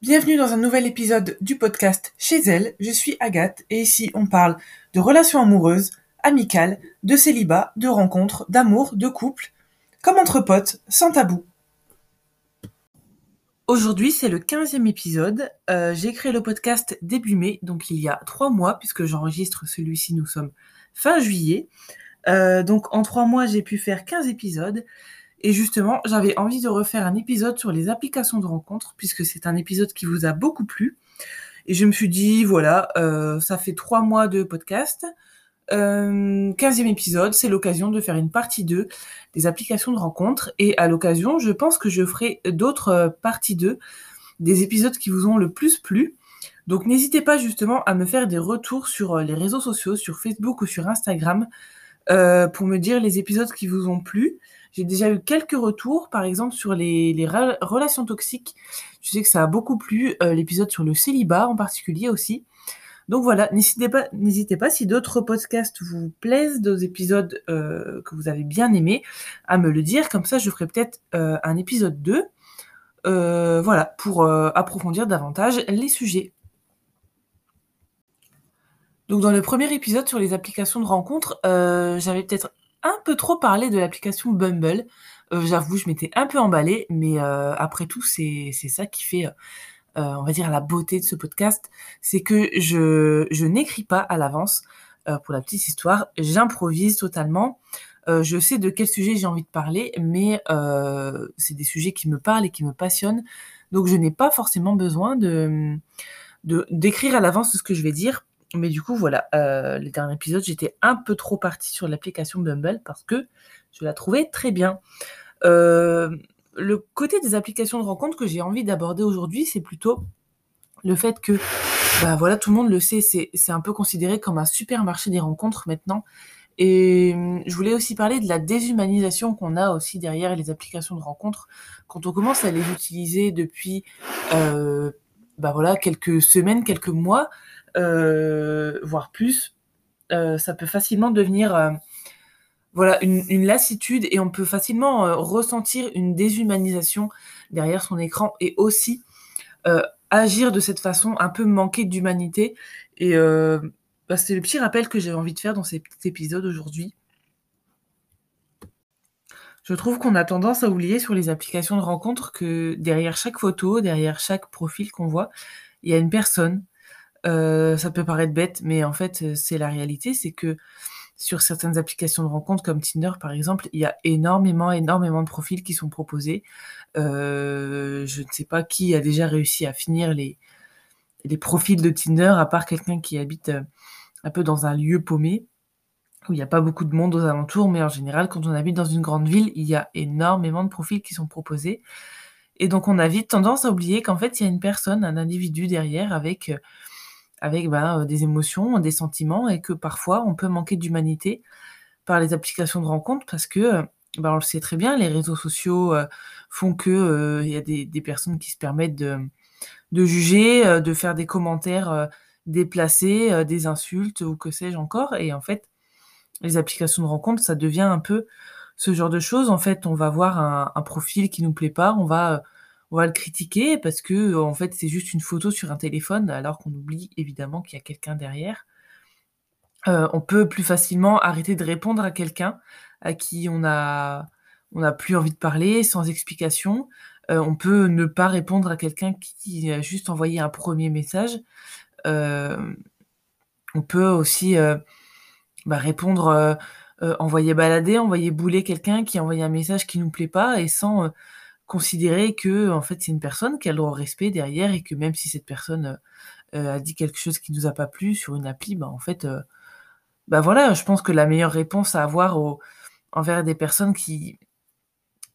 Bienvenue dans un nouvel épisode du podcast Chez elle, je suis Agathe et ici on parle de relations amoureuses, amicales, de célibat, de rencontres, d'amour, de couple, comme entre potes, sans tabou. Aujourd'hui c'est le 15e épisode, euh, j'ai créé le podcast début mai, donc il y a trois mois puisque j'enregistre celui-ci, nous sommes fin juillet. Euh, donc en trois mois j'ai pu faire 15 épisodes et justement, j'avais envie de refaire un épisode sur les applications de rencontres, puisque c'est un épisode qui vous a beaucoup plu. Et je me suis dit, voilà, euh, ça fait trois mois de podcast. Euh, 15e épisode, c'est l'occasion de faire une partie 2 des applications de rencontres. Et à l'occasion, je pense que je ferai d'autres parties 2 des épisodes qui vous ont le plus plu. Donc n'hésitez pas justement à me faire des retours sur les réseaux sociaux, sur Facebook ou sur Instagram, euh, pour me dire les épisodes qui vous ont plu. J'ai déjà eu quelques retours, par exemple sur les, relations toxiques. Je sais que ça a beaucoup plu, euh, l'épisode sur le célibat en particulier aussi. Donc voilà, n'hésitez pas, si d'autres podcasts vous plaisent, d'autres épisodes euh, que vous avez bien aimés, à me le dire. Comme ça, je ferai peut-être un épisode 2. Euh, voilà, pour approfondir davantage les sujets. Donc dans le premier épisode sur les applications de rencontres, euh, j'avais peut-être un peu trop parlé de l'application Bumble. Euh, J'avoue, je m'étais un peu emballée, mais euh, après tout, c'est ça qui fait, euh, on va dire, la beauté de ce podcast. C'est que je, je n'écris pas à l'avance euh, pour la petite histoire. J'improvise totalement. Euh, je sais de quel sujet j'ai envie de parler, mais c'est des sujets qui me parlent et qui me passionnent. Donc je n'ai pas forcément besoin de d'écrire à l'avance ce que je vais dire mais du coup, voilà, euh, les derniers épisodes, j'étais un peu trop partie sur l'application Bumble parce que je la trouvais très bien. Euh, le côté des applications de rencontres que j'ai envie d'aborder aujourd'hui, c'est plutôt le fait que, bah voilà, tout le monde le sait, c'est un peu considéré comme un supermarché des rencontres maintenant. Et je voulais aussi parler de la déshumanisation qu'on a aussi derrière les applications de rencontres quand on commence à les utiliser depuis, euh, bah voilà, quelques semaines, quelques mois voire plus, euh, ça peut facilement devenir euh, voilà une, lassitude et on peut facilement euh, ressentir une déshumanisation derrière son écran et aussi euh, agir de cette façon un peu manquer d'humanité et euh, bah, c'est le petit rappel que j'avais envie de faire dans ces petits épisodes aujourd'hui. Je trouve qu'on a tendance à oublier sur les applications de rencontres que derrière chaque photo, derrière chaque profil qu'on voit, il y a une personne, euh, ça peut paraître bête, mais en fait, euh, c'est la réalité, c'est que sur certaines applications de rencontres comme Tinder, par exemple, il y a énormément, énormément de profils qui sont proposés. Euh, je ne sais pas qui a déjà réussi à finir les, les profils de Tinder, à part quelqu'un qui habite un peu dans un lieu paumé, où il n'y a pas beaucoup de monde aux alentours, mais en général, quand on habite dans une grande ville, il y a énormément de profils qui sont proposés. Et donc, on a vite tendance à oublier qu'en fait, il y a une personne, un individu derrière avec avec ben, des émotions, des sentiments, et que parfois on peut manquer d'humanité par les applications de rencontres parce que, ben, on le sait très bien, les réseaux sociaux euh, font que euh, il y a des, personnes qui se permettent de, juger, euh, de faire des commentaires déplacés, des insultes ou que sais-je encore. Et en fait, les applications de rencontres, ça devient un peu ce genre de choses. En fait, on va voir un, un profil qui nous plaît pas, on va on va le critiquer parce que en fait c'est juste une photo sur un téléphone alors qu'on oublie évidemment qu'il y a quelqu'un derrière. Euh, on peut plus facilement arrêter de répondre à quelqu'un à qui on a on n'a plus envie de parler sans explication. Euh, on peut ne pas répondre à quelqu'un qui a juste envoyé un premier message. Euh, on peut aussi bah, répondre, envoyer balader, envoyer bouler quelqu'un qui a envoyé un message qui nous plaît pas et sans considérer que en fait c'est une personne qui a le droit au respect derrière et que même si cette personne euh, a dit quelque chose qui nous a pas plu sur une appli, bah en fait, euh, bah voilà, je pense que la meilleure réponse à avoir au, envers des personnes qui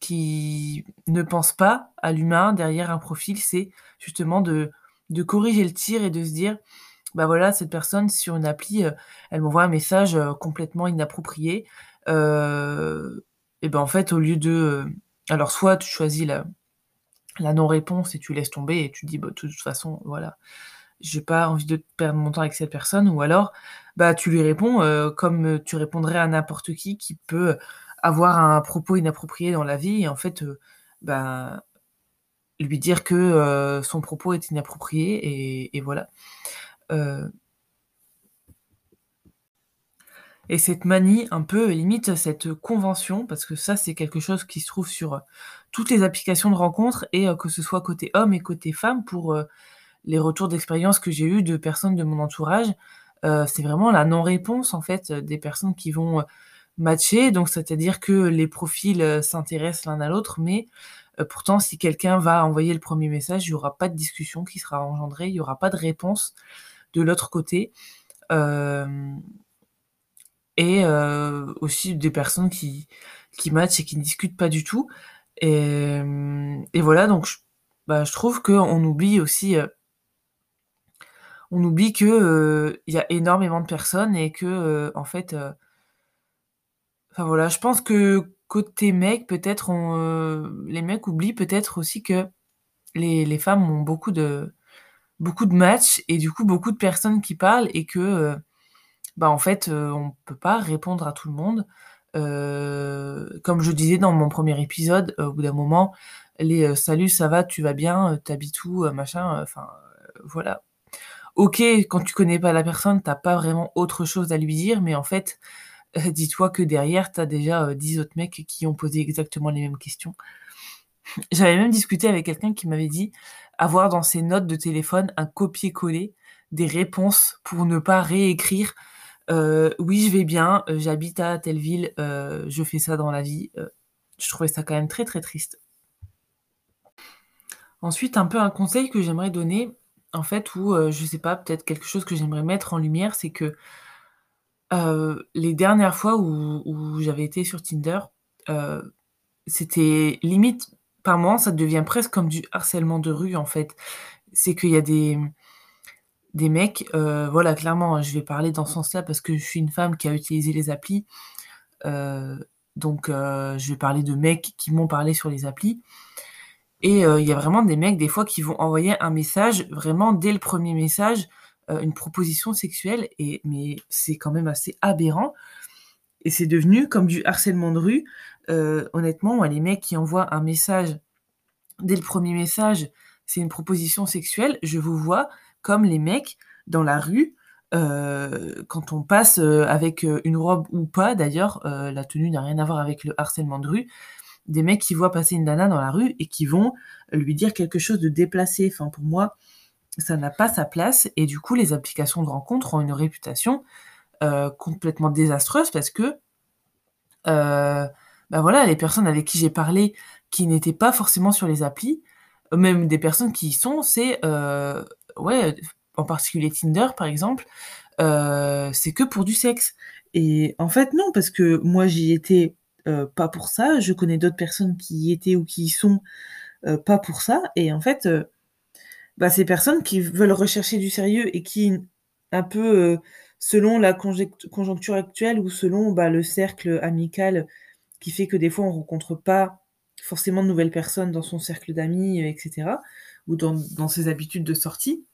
qui ne pensent pas à l'humain derrière un profil, c'est justement de, de corriger le tir et de se dire, bah voilà, cette personne sur une appli, euh, elle m'envoie un message complètement inapproprié. Euh, et ben en fait, au lieu de alors soit tu choisis la non-réponse et tu laisses tomber et tu dis: «Bah, de toute façon, voilà, j'ai pas envie de perdre mon temps avec cette personne» ou alors, bah, tu lui réponds, heu, comme, tu répondrais à n'importe qui, qui peut avoir un propos inapproprié dans la vie et en fait, heu, bah, lui dire que, heu, son propos est inapproprié et voilà. Et cette manie un peu, limite cette convention, parce que ça, c'est quelque chose qui se trouve sur, heu, toutes les applications de rencontres et heu, que ce soit côté homme et côté femme pour, heu, les retours d'expérience que j'ai eu de personnes de mon entourage, c'est vraiment la non-réponse en fait, des personnes qui vont, matcher. Donc c'est-à-dire que les profils, s'intéressent l'un à l'autre, mais pourtant si quelqu'un va envoyer le 1er message, il y aura pas de discussion qui sera engendrée, il y aura pas de réponse de l'autre côté. Hem et heu, aussi des personnes qui qui matchent et qui ne discutent pas du tout. Et mmh et voilà donc j bah, je trouve qu'on oublie aussi, heu on oublie que, il y a énormément de personnes et que, en fait, enfin voilà, je pense que côté mec peut-être on, les mecs oublient peut-être aussi que les les femmes ont beaucoup de beaucoup de matchs et du coup beaucoup de personnes qui parlent et que, bah, en fait, heu, on peut pas répondre à tout le monde. Heu, comme je disais dans mon 1er épisode, au bout d'un moment, les, heu: «Salut, ça va, tu vas bien, heu, tu habites où?» machin, enfin, voilà. OK, quand tu connais pas la personne, tu as pas vraiment autre chose à lui dire, mais en fait, dis-toi que derrière, tu as déjà, 10 autres mecs qui ont posé exactement les mêmes questions. J'avais même discuté avec quelqu'un qui m'avait dit avoir dans ses notes de téléphone un copier-coller des réponses pour ne pas réécrire, «Oui, je vais bien, heu, j'habite à telle ville, heu, je fais ça dans la vie», je trouvais ça quand même très, très triste. Ensuite, un peu un conseil que j'aimerais donner, en fait, ou heu, je sais pas, peut-être quelque chose que j'aimerais mettre en lumière, c'est que les dernières fois où j'avais été sur Tinder, c'était limite par moments, ça devient presque comme du harcèlement de rue, en fait. C'est qu'il y a des, des mecs, heu, voilà, clairement, hein, je vais parler dans ce sens-là parce que je suis une femme qui a utilisé les applis, heu, donc heu, je vais parler de mecs qui m'ont parlé sur les applis. Et il y a vraiment des mecs, des fois, qui vont envoyer un message, vraiment dès le 1er message, une proposition sexuelle. Et mais c'est quand même assez aberrant. Et c'est devenu comme du harcèlement de rue. Honnêtement, les mecs qui envoient un message, dès le 1er message, c'est une proposition sexuelle, je vous vois comme les mecs dans la rue, heu, quand on passe, heu, avec, heu, une robe ou pas d'ailleurs, la tenue n'a rien à voir avec le harcèlement de rue. Des mecs qui voient passer une nana dans la rue et qui vont lui dire quelque chose de déplacé. Enfin, pour moi, ça n'a pas sa place et du coup, les applications de rencontres ont une réputation, complètement désastreuse parce que, bah, voilà, les personnes avec qui j'ai parlé, qui n'étaient pas forcément sur les applis, même des personnes qui y sont, c'est, ouais, en particulier Tinder, par exemple, heu, c'est que pour du sexe et en fait, non, parce que moi, j'y étais, heu, pas pour ça. Je connais d'autres personnes qui y étaient ou qui y sont, heu, pas pour ça et en fait, bah, ces personnes qui veulent rechercher du sérieux et qui, un peu, selon la conjoncture actuelle ou selon, bah, le cercle amical qui fait que des fois, on rencontre pas forcément de nouvelles personnes dans son cercle d'amis, heu et cetera ou dans dans ses habitudes de sortie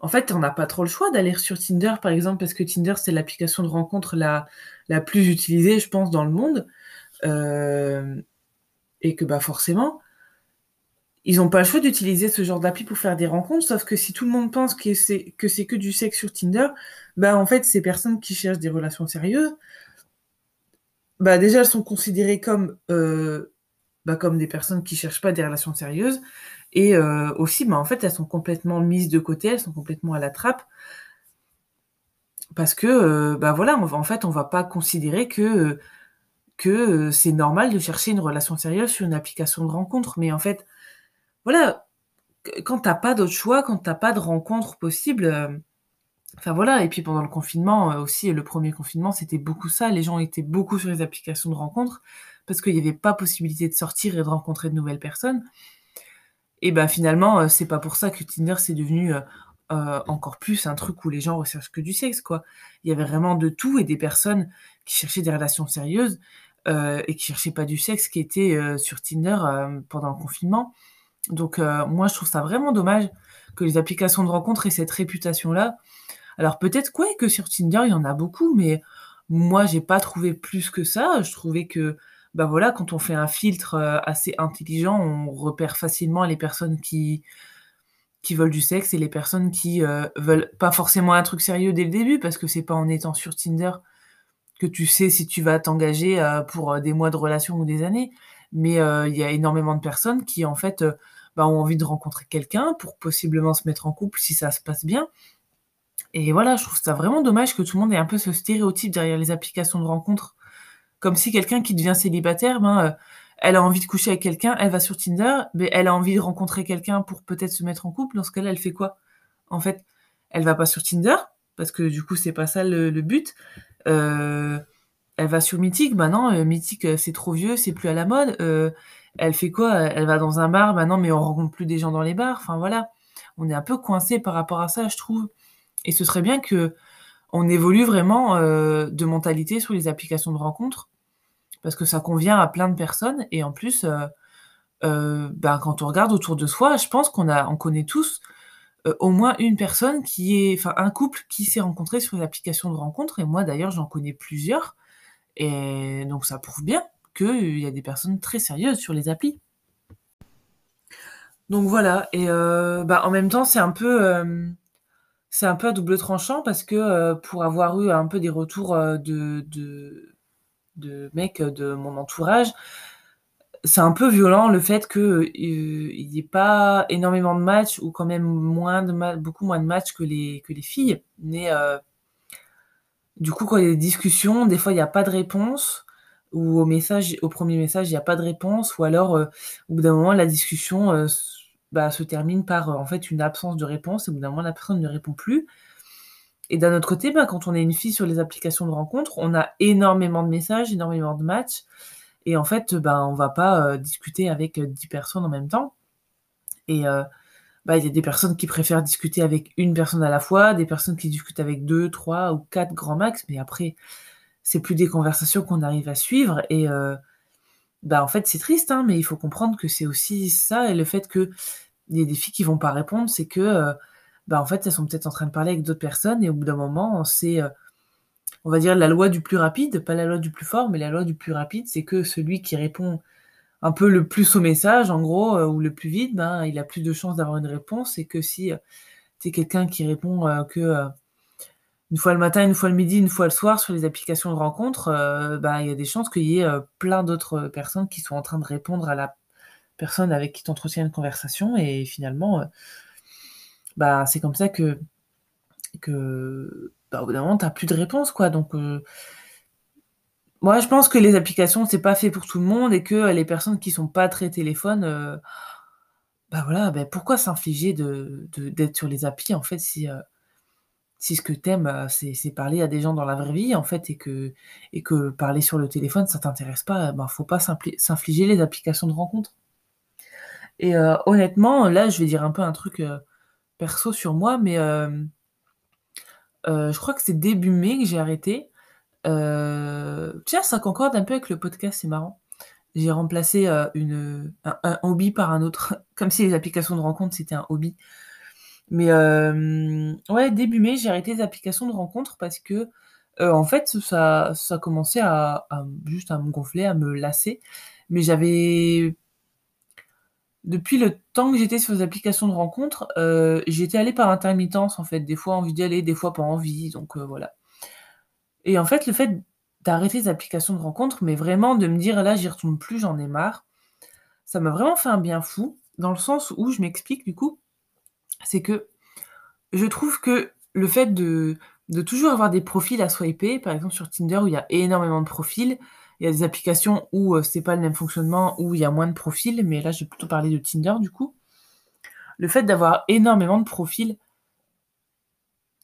en fait, on n'a pas trop le choix d'aller sur Tinder, par exemple, parce que Tinder, c'est l'application de rencontre la la plus utilisée, je pense, dans le monde, hem et que, bah, forcément ils ont pas le choix d'utiliser ce genre d'appli pour faire des rencontres, sauf que si tout le monde pense que c'est que que du sexe sur Tinder, bah, en fait, ces personnes qui cherchent des relations sérieuses bah, déjà, elles sont considérées comme, heu, bah, comme des personnes qui cherchent pas des relations sérieuses et heu, aussi, bah, en fait, elles sont complètement mises de côté, elles sont complètement à la trappe parce que, heu, bah, voilà, en fait, on va pas considérer que, heu, que, heu, c'est normal de chercher une relation sérieuse sur une application de rencontre. Mais en fait, voilà, quand tu as pas d'autre choix, quand tu as pas de rencontres possibles, hem, enfin, voilà et puis pendant le confinement, aussi, le 1er confinement, c'était beaucoup ça. Les gens étaient beaucoup sur les applications de rencontres parce qu'il y avait pas possibilité de sortir et de rencontrer de nouvelles personnes et bah, finalement, heu, c'est pas pour ça que Tinder, c'est devenu, heu heu, encore plus un truc où les gens recherchent que du sexe, quoi. Il y avait vraiment de tout et des personnes qui cherchaient des relations sérieuses, et qui cherchaient pas du sexe, qui étaient, sur Tinder, pendant le confinement. Donc moi, je trouve ça vraiment dommage que les applications de rencontres aient cette réputation-là. Alors peut-être que sur Tinder, il y en a beaucoup, mais moi, j'ai pas trouvé plus que ça. Je trouvais que, bah, voilà, quand on fait un filtre, heu, assez intelligent, on repère facilement les personnes qui qui veulent du sexe et les personnes qui, heu, veulent pas forcément un truc sérieux dès le début, parce que c'est pas en étant sur Tinder que tu sais si tu vas t'engager, heu, pour, heu, des mois de relation ou des années. Mais, il y a énormément de personnes qui en fait, bah, ont envie de rencontrer quelqu'un pour possiblement se mettre en couple si ça se passe bien. Et voilà, je trouve ça vraiment dommage que tout le monde ait un peu ce stéréotype derrière les applications de rencontres. Comme si quelqu'un qui devient célibataire, ben, heu, elle a envie de coucher avec quelqu'un, elle va sur Tinder, mais elle a envie de rencontrer quelqu'un pour peut-être se mettre en couple. Dans ce cas-là, elle fait quoi? En fait, elle va pas sur Tinder, parce que du coup, c'est pas ça le but. Heu, elle va sur Mythique, bah non, heu, Mythique, c'est trop vieux, c'est plus à la mode. Elle fait quoi? Elle va dans un bar, bah non, mais on rencontre plus des gens dans les bars. Enfin voilà, on est un peu coincés par rapport à ça, je trouve. Et ce serait bien qu'on évolue vraiment, de mentalité sur les applications de rencontres, parce que ça convient à plein de personnes et en plus, heu heu, bah, quand on regarde autour de soi, je pense qu'on a on connaît tous, heu, au moins une personne qui est enfin un couple qui s'est rencontré sur une application de rencontre et moi d'ailleurs j'en connais plusieurs et donc ça prouve bien qu'il y a des personnes très sérieuses sur les applis. Donc voilà et bah, en même temps c'est un peu, c'est un peu à double tranchant parce que, pour avoir eu un peu des retours, de de mecs, heu, de mon entourage, c'est un peu violent le fait que, heu, il y ait pas énormément de matchs ou quand même moins de beaucoup moins de matchs que les que les filles. Mais, heu, du coup, quand il y a des discussions, des fois il y a pas de réponse ou au message au 1er message, il y a pas de réponse ou alors, au bout d'un moment la discussion, bah, se termine par, en fait une absence de réponse et au bout d'un moment la personne ne répond plus. Et d'un autre côté, bah, quand on est une fille sur les applications de rencontres, on a énormément de messages, énormément de matchs. Et en fait, bah, on va pas, heu, discuter avec, heu, 10 personnes en même temps. Et heu, bah, il y a des personnes qui préfèrent discuter avec 1 personne à la fois, des personnes qui discutent avec 2-3 ou 4 grand max, mais après, c'est plus des conversations qu'on arrive à suivre. Et en fait, c'est triste, hein, mais il faut comprendre que c'est aussi ça et le fait qu'il y ait des filles qui vont pas répondre, c'est que, bah, en fait, elles sont peut-être en train de parler avec d'autres personnes et au bout d'un moment, c'est, heu, on va dire la loi du plus rapide, pas la loi du plus fort, mais la loi du plus rapide, c'est que celui qui répond un peu le plus aux messages, en gros, heu, ou le plus vite, ben, il a plus de chances d'avoir une réponse et que si, tu es quelqu'un qui répond, que, 1 fois le matin, 1 fois le midi, 1 fois le soir sur les applications de rencontres, heu, bah, il y a des chances qu'il y ait, plein d'autres personnes qui sont en train de répondre à la personne avec qui tu entretiens une conversation et finalement, bah, c'est comme ça que bah, au bout d'un moment, tu plus de réponse, quoi. Donc, heu moi, je pense que les applications, c'est pas fait pour tout le monde et que les personnes qui sont pas très téléphones, heu, bah, voilà, bah, pourquoi s'infliger de d'être sur les applis, en fait, si, heu, si ce que tu aimes, heu, c'est parler à des gens dans la vraie vie, en fait et que et que parler sur le téléphone, ça t'intéresse pas, ben, faut pas s'infliger les applications de rencontres. Et honnêtement, là, je vais dire un peu un truc, perso sur moi, mais hem heu, je crois que c'est début mai que j'ai arrêté. Heu, tiens, ça concorde un peu avec le podcast, c'est marrant. J'ai remplacé, une, un hobby par un autre, comme si les applications de rencontres, c'était un hobby. Mais ouais, début mai, j'ai arrêté les applications de rencontres parce que, en fait, ça ça commençait à juste à me gonfler, à me lasser. Mais j'avais depuis le temps que j'étais sur les applications de rencontres, heu, j'étais allée par intermittence, en fait. Des fois envie d'y aller, des fois pas envie, donc heu, voilà. Et en fait, le fait d'arrêter les applications de rencontres, mais vraiment de me dire: «Là, j'y retourne plus, j'en ai marre», ça m'a vraiment fait un bien fou, dans le sens où je m'explique, du coup. C'est que je trouve que le fait de de toujours avoir des profils à swiper, par exemple sur Tinder où il y a énormément de profils, il y a des applications où, heu, c'est pas le même fonctionnement, où il y a moins de profils, mais là, je vais plutôt parler de Tinder, du coup. Le fait d'avoir énormément de profils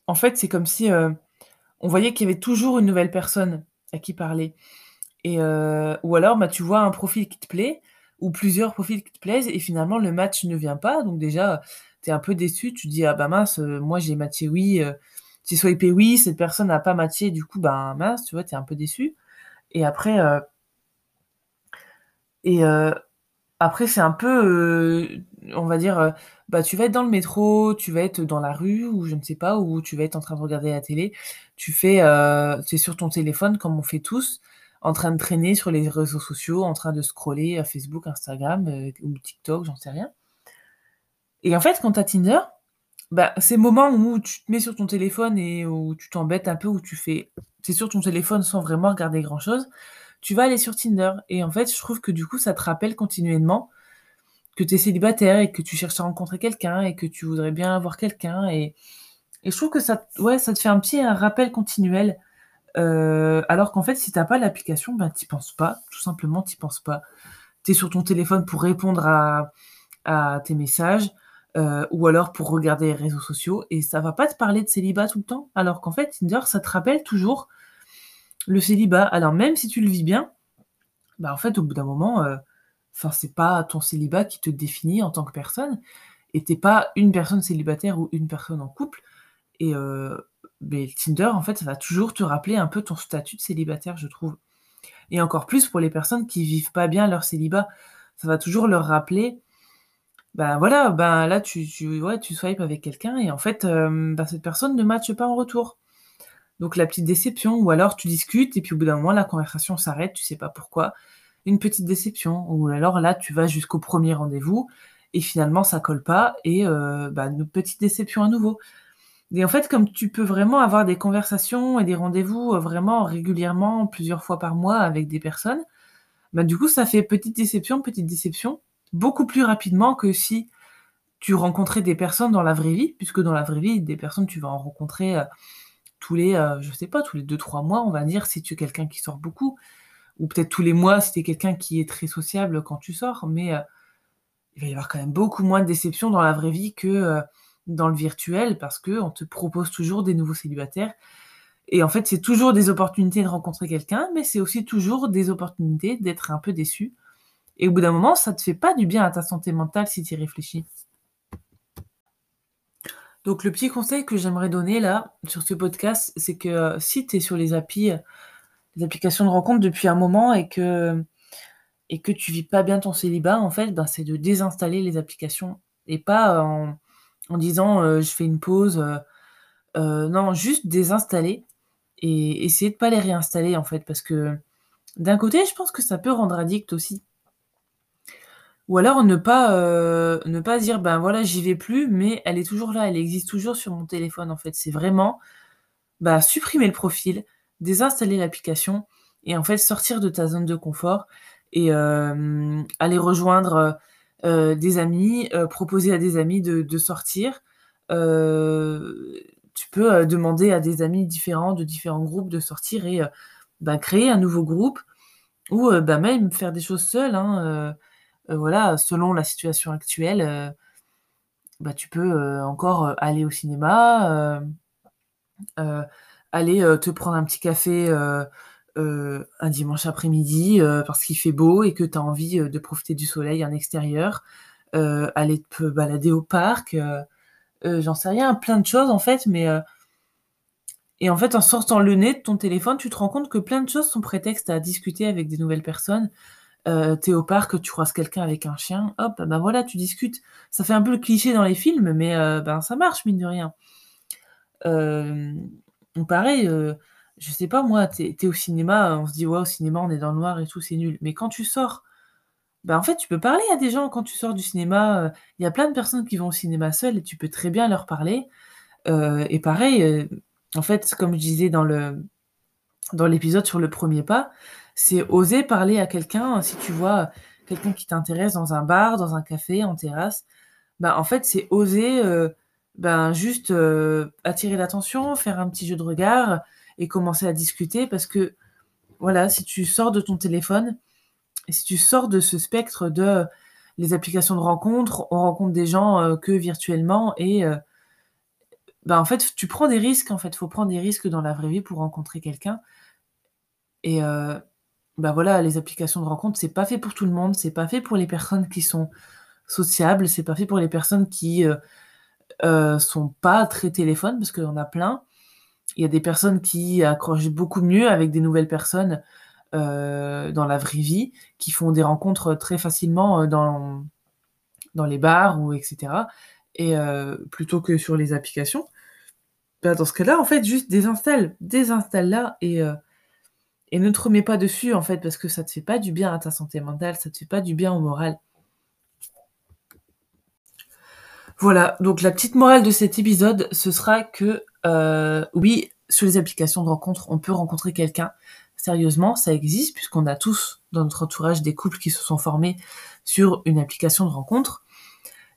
en fait, c'est comme si, heu, on voyait qu'il y avait toujours une nouvelle personne à qui parler et heu, ou alors, bah, tu vois un profil qui te plaît ou plusieurs profils qui te plaisent et finalement le match ne vient pas. Donc déjà, tu es un peu déçu, tu te dis: «Ah bah mince, heu, moi j'ai matché oui, j'ai swipé oui, cette personne n'a pas matché, du coup, ben, mince», tu vois? Tu es un peu déçu et et heu, après c'est un peu, heu, on va dire, bah, tu vas être dans le métro, tu vas être dans la rue ou je ne sais pas, ou tu vas être en train de regarder la télé. Tu fais, tu sur ton téléphone comme on fait tous. en train de traîner sur les réseaux sociaux, en train de scroller, Facebook, Instagram, ou TikTok, j'en sais rien. Et en fait, quand tu as Tinder, bah, ces moments où tu te mets sur ton téléphone et où tu t'embêtes un peu, où tu fais sur ton téléphone sans vraiment regarder grand-chose, tu vas aller sur Tinder. Et en fait, je trouve que du coup, ça te rappelle continuellement que tu es célibataire et que tu cherches à rencontrer quelqu'un et que tu voudrais bien avoir quelqu'un. Et je trouve que ça ouais, ça te fait un petit un rappel continuel, heu, alors qu'en fait, si tu as pas l'application, bah, tu penses pas, tout simplement, tu penses pas. Tu es sur ton téléphone pour répondre à à tes messages, euh, ou alors pour regarder les réseaux sociaux et ça va pas te parler de célibat tout le temps, alors qu'en fait Tinder ça te rappelle toujours le célibat. Alors même si tu le vis bien, bah, en fait au bout d'un moment, euh, enfin c'est pas ton célibat qui te définit en tant que personne et t'es pas une personne célibataire ou une personne en couple et euh, Tinder en fait ça va toujours te rappeler un peu ton statut de célibataire je trouve. Et encore plus pour les personnes qui vivent pas bien leur célibat, ça va toujours leur rappeler ben voilà, ben là tu tu ouais, tu swipes avec quelqu'un et en fait, euh, bah, cette personne ne matche pas en retour. Donc la petite déception ou alors tu discutes et puis au bout d'un moment la conversation s'arrête, tu sais pas pourquoi. Une petite déception ou alors là tu vas jusqu'au premier rendez-vous et finalement ça colle pas et euh, bah, une petite déception à nouveau. Et en fait, comme tu peux vraiment avoir des conversations et des rendez-vous, euh, vraiment régulièrement, plusieurs fois par mois avec des personnes, bah, du coup ça fait petite déception, petite déception beaucoup plus rapidement que si tu rencontrais des personnes dans la vraie vie, puisque dans la vraie vie, des personnes, tu vas en rencontrer euh, tous les, euh, je sais pas, tous les 2-3 mois, on va dire, si tu es quelqu'un qui sort beaucoup, ou peut-être tous les mois si tu es quelqu'un qui est très sociable quand tu sors, mais euh, il va y avoir quand même beaucoup moins de déceptions dans la vraie vie que dans le virtuel, parce qu'on te propose toujours des nouveaux célibataires. Et en fait, c'est toujours des opportunités de rencontrer quelqu'un, mais c'est aussi toujours des opportunités d'être un peu déçu et au bout d'un moment, ça te fait pas du bien à ta santé mentale si tu y réfléchis. Donc le petit conseil que j'aimerais donner là sur ce podcast, c'est que euh, si tu es sur les applis, les applications de rencontre depuis un moment et que et que tu vis pas bien ton célibat, en fait, ben, c'est de désinstaller les applications et pas en, disant euh, je fais une pause. Euh, non, juste désinstaller et essayer de pas les réinstaller en fait parce que d'un côté, je pense que ça peut rendre addict aussi. Ou alors ne pas, euh, ne pas dire: «Ben, voilà, j'y vais plus», mais elle est toujours là, elle existe toujours sur mon téléphone, en fait. C'est vraiment, bah, supprimer le profil, désinstaller l'application et en fait sortir de ta zone de confort et aller rejoindre, euh, des amis, euh, proposer à des amis de sortir. tu peux, demander à des amis différents, de différents groupes de sortir et bah, créer un nouveau groupe ou, bah, même faire des choses seul, hein, euh, voilà, selon la situation actuelle, euh, bah, tu peux euh, encore aller au cinéma, aller te prendre un petit café un dimanche après-midi parce qu'il fait beau et que tu as envie de profiter du soleil en extérieur, aller te balader au parc, j'en sais rien, plein de choses en fait, mais et en fait, en sortant le nez de ton téléphone, tu te rends compte que plein de choses sont prétexte à discuter avec des nouvelles personnes, euh, tu au parc, tu croises quelqu'un avec un chien, hop, ben voilà, tu discutes. Ça fait un peu le cliché dans les films, mais euh, ben ça marche, mine de rien. Euh, pareil, euh, je sais pas moi, tu es au cinéma, on se dit: «Ouais, au cinéma, on est dans le noir et tout, c'est nul». Mais quand tu sors, ben en fait, tu peux parler à des gens quand tu sors du cinéma, il y a plein de personnes qui vont au cinéma seules et tu peux très bien leur parler. et pareil, en fait, comme je disais dans le dans l'épisode sur le premier pas, c'est oser parler à quelqu'un, si tu vois quelqu'un qui t'intéresse dans un bar, dans un café, en terrasse, bah, en fait, c'est oser, euh, ben, juste, euh, attirer l'attention, faire un petit jeu de regard et commencer à discuter parce que, voilà, si tu sors de ton téléphone si tu sors de ce spectre de les applications de rencontres, on rencontre des gens, euh, que virtuellement et ben, en fait, tu prends des risques, en fait. Il Faut prendre des risques dans la vraie vie pour rencontrer quelqu'un et bah, voilà, les applications de rencontre, c'est pas fait pour tout le monde, c'est pas fait pour les personnes qui sont sociables, c'est pas fait pour les personnes qui, euh, euh, sont pas très téléphone, parce qu'il y en a plein. Il y a des personnes qui accrochent beaucoup mieux avec des nouvelles personnes, euh, dans la vraie vie, qui font des rencontres très facilement, dans les bars ou etc. et plutôt que sur les applications. Bah, dans ce cas-là, en fait, juste désinstalle, désinstalle-la et et ne te remets pas dessus en fait parce que ça te fait pas du bien à ta santé mentale, ça te fait pas du bien au moral. Voilà, donc la petite morale de cet épisode, ce sera que euh, oui, sur les applications de rencontre, on peut rencontrer quelqu'un. Sérieusement, ça existe puisqu'on a tous dans notre entourage des couples qui se sont formés sur une application de rencontre.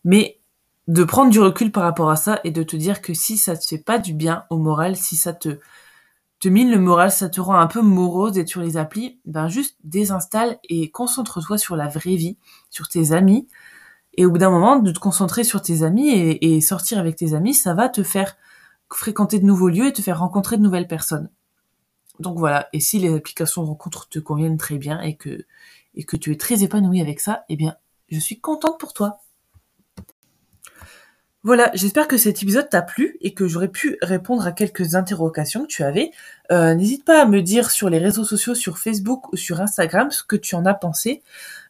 Mais de prendre du recul par rapport à ça et de te dire que si ça te fait pas du bien au moral, si ça te te mine le moral, ça te rend un peu morose d'être sur les applis, ben juste désinstalle et concentre-toi sur la vraie vie, sur tes amis. Et au bout d'un moment, de te concentrer sur tes amis et, sortir avec tes amis, ça va te faire fréquenter de nouveaux lieux et te faire rencontrer de nouvelles personnes. Donc voilà, et si les applications de rencontre te conviennent très bien et que, et que tu es très épanoui avec ça, eh bien, je suis contente pour toi. Voilà, j'espère que cet épisode t'a plu et que j'aurais pu répondre à quelques interrogations que tu avais. Euh, n'hésite pas à me dire sur les réseaux sociaux, sur Facebook ou sur Instagram, ce que tu en as pensé.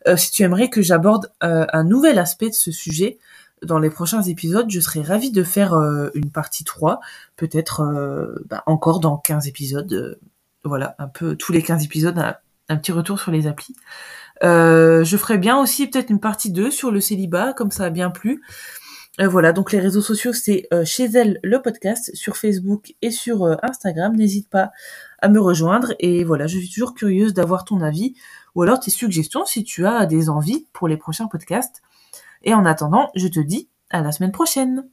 Euh, si tu aimerais que j'aborde euh, un nouvel aspect de ce sujet dans les prochains épisodes, je serais ravie de faire une partie 3, peut-être bah, encore dans 15 épisodes. voilà, un peu tous les 15 épisodes, un, petit retour sur les applis. je ferai bien aussi peut-être une partie 2 sur le célibat, comme ça a bien plu. Euh, voilà, donc les réseaux sociaux, c'est euh, chez elle le podcast sur Facebook et sur euh, Instagram. N'hésite pas à me rejoindre. Et voilà, je suis toujours curieuse d'avoir ton avis ou alors tes suggestions si tu as des envies pour les prochains podcasts. Et en attendant, je te dis à la semaine prochaine.